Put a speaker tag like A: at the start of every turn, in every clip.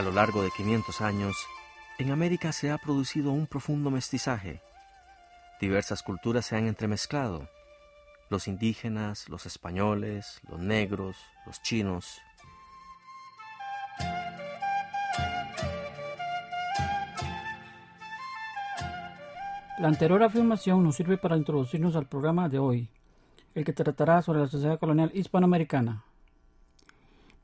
A: A lo largo de 500 años, en América se ha producido un profundo mestizaje. Diversas culturas se han entremezclado. Los indígenas, los españoles, los negros, los chinos.
B: La anterior afirmación nos sirve para introducirnos al programa de hoy, el que tratará sobre la sociedad colonial hispanoamericana.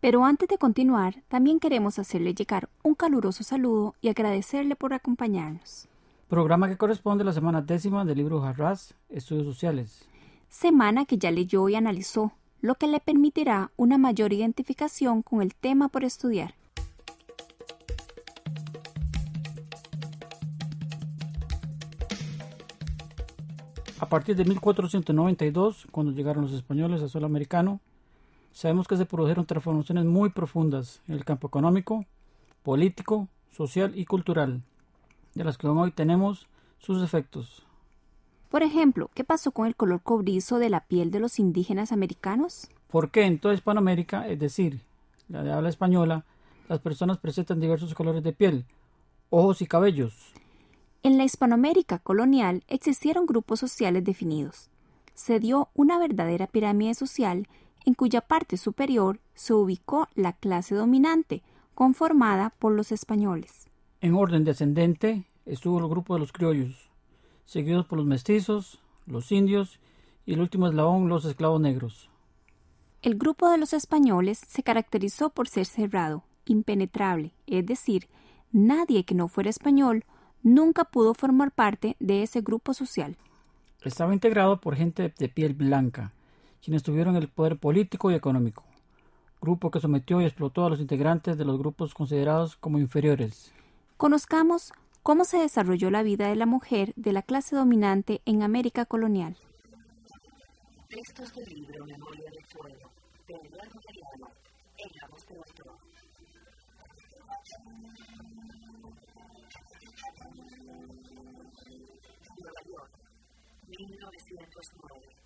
C: Pero antes de continuar, también queremos hacerle llegar un caluroso saludo y agradecerle por acompañarnos.
B: Programa que corresponde a la semana décima del libro Harras, Estudios Sociales.
C: Semana que ya leyó y analizó, lo que le permitirá una mayor identificación con el tema por estudiar.
B: A partir de 1492, cuando llegaron los españoles al suelo americano, sabemos que se produjeron transformaciones muy profundas en el campo económico, político, social y cultural, de las que hoy tenemos sus efectos.
C: Por ejemplo, ¿qué pasó con el color cobrizo de la piel de los indígenas americanos?
B: ¿Por qué en toda Hispanoamérica, es decir, la de habla española, las personas presentan diversos colores de piel, ojos y cabellos?
C: En la Hispanoamérica colonial existieron grupos sociales definidos. Se dio una verdadera pirámide social en cuya parte superior se ubicó la clase dominante, conformada por los españoles.
B: En orden descendente estuvo el grupo de los criollos, seguidos por los mestizos, los indios y el último eslabón los esclavos negros.
C: El grupo de los españoles se caracterizó por ser cerrado, impenetrable, es decir, nadie que no fuera español nunca pudo formar parte de ese grupo social.
B: Estaba integrado por gente de piel blanca, quienes tuvieron el poder político y económico, grupo que sometió y explotó a los integrantes de los grupos considerados como inferiores.
C: Conozcamos cómo se desarrolló la vida de la mujer de la clase dominante en América colonial.
D: Textos del libro Memoria del Fuego, de Eduardo Galeano, en la voz de autor. Nueva York, 1909.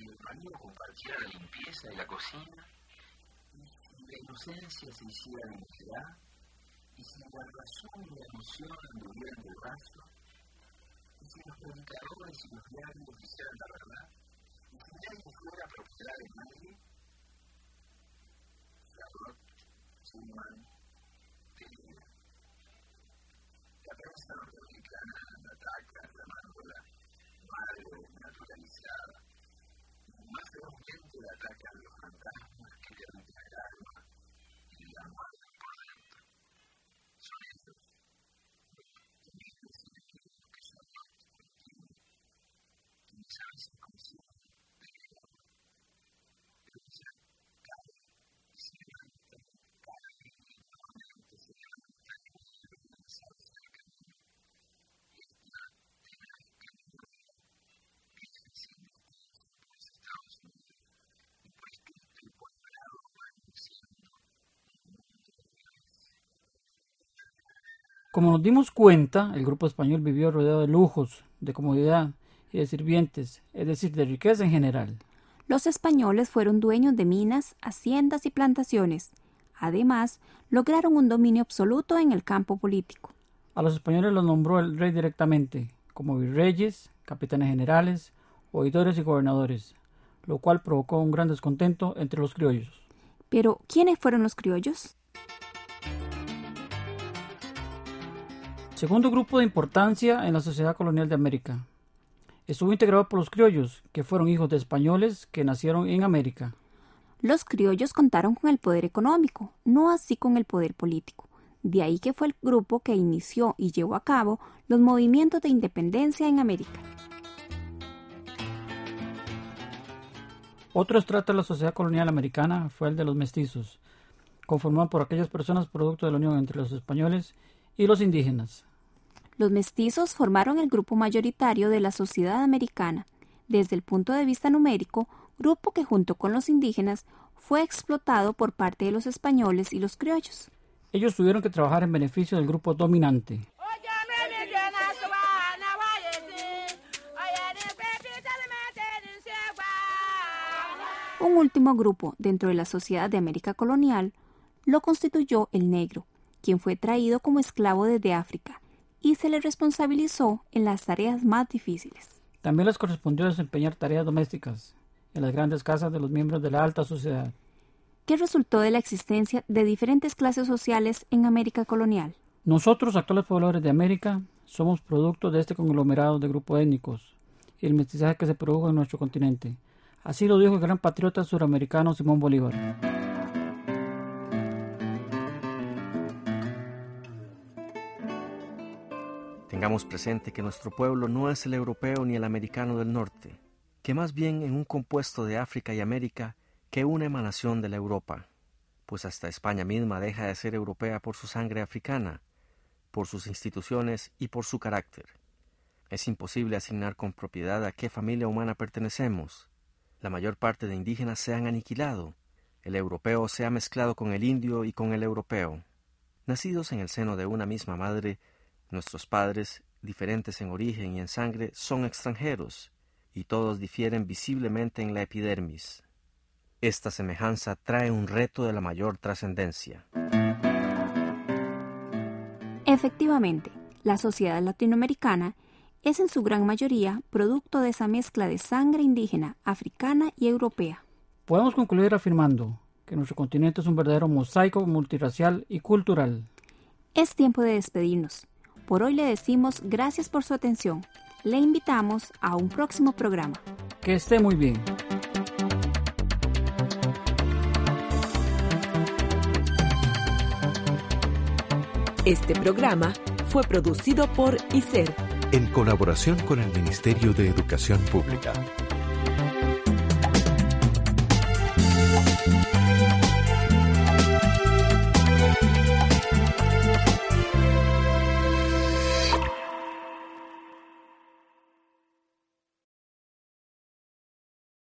E: ¿Y el marido compartiera la limpieza y la cocina? ¿Y si la inocencia se hiciera identidad? ¿Y si la razón y la emoción anduvieran de brazo? ¿Y si los predicadores y los diarios hicieran la verdad? ¿Y si nadie fuera propiedad de nadie? Charlotte Schumann Pereira. La prensa norteamericana ataca llamándola madre naturalizada. Más ferozmente la atacan los fantasmas que le arrancan el alma y la muerden por dentro. Son ellos los temibles enemigos que son nuestros continuos, quienes a veces consiguen pelear, pero ya caen y se levantan, caen y nuevamente se levantan y vuelven a lanzarse al camino. Esta tenaz categoría viene siendo por los Estados Unidos y por escrito y por hablado va iniciando el mundo de violencia.
B: Como nos dimos cuenta, el grupo español vivió rodeado de lujos, de comodidad y de sirvientes, es decir, de riqueza en general.
C: Los españoles fueron dueños de minas, haciendas y plantaciones. Además, lograron un dominio absoluto en el campo político.
B: A los españoles los nombró el rey directamente, como virreyes, capitanes generales oidores y gobernadores, lo cual provocó un gran descontento entre los criollos.
C: Pero, ¿quiénes fueron los criollos?
B: Segundo grupo de importancia en la sociedad colonial de América. Estuvo integrado por los criollos, que fueron hijos de españoles que nacieron en América.
C: Los criollos contaron con el poder económico, no así con el poder político. De ahí que fue el grupo que inició y llevó a cabo los movimientos de independencia en América.
B: Otro estrato de la sociedad colonial americana fue el de los mestizos, conformado por aquellas personas producto de la unión entre los españoles y los indígenas.
C: Los mestizos formaron el grupo mayoritario de la sociedad americana. Desde el punto de vista numérico, grupo que junto con los indígenas fue explotado por parte de los españoles y los criollos.
B: Ellos tuvieron que trabajar en beneficio del grupo dominante.
C: Un último grupo dentro de la sociedad de América colonial lo constituyó el negro, quien fue traído como esclavo desde África y se le responsabilizó en las tareas más difíciles.
B: También les correspondió desempeñar tareas domésticas, en las grandes casas de los miembros de la alta sociedad.
C: ¿Qué resultó de la existencia de diferentes clases sociales en América colonial?
B: Nosotros, actuales pobladores de América, somos producto de este conglomerado de grupos étnicos y el mestizaje que se produjo en nuestro continente. Así lo dijo el gran patriota suramericano Simón Bolívar.
A: Tengamos presente que nuestro pueblo no es el europeo ni el americano del norte que más bien en un compuesto de África y América que una emanación de la Europa, pues hasta España misma deja de ser europea por su sangre africana, por sus instituciones y por su carácter. Es imposible asignar con propiedad a qué familia humana pertenecemos. La mayor parte de indígenas se han aniquilado, el europeo se ha mezclado con el indio y con el europeo. Nacidos en el seno de una misma madre, nuestros padres, diferentes en origen y en sangre, son extranjeros, y todos difieren visiblemente en la epidermis. Esta semejanza trae un reto de la mayor trascendencia.
C: Efectivamente, la sociedad latinoamericana es en su gran mayoría producto de esa mezcla de sangre indígena, africana y europea.
B: Podemos concluir afirmando que nuestro continente es un verdadero mosaico multirracial y cultural.
C: Es tiempo de despedirnos. Por hoy le decimos gracias por su atención le invitamos a un próximo programa.
B: Que esté muy bien.
F: Este programa fue producido por ICER.
G: En colaboración con el Ministerio de Educación Pública.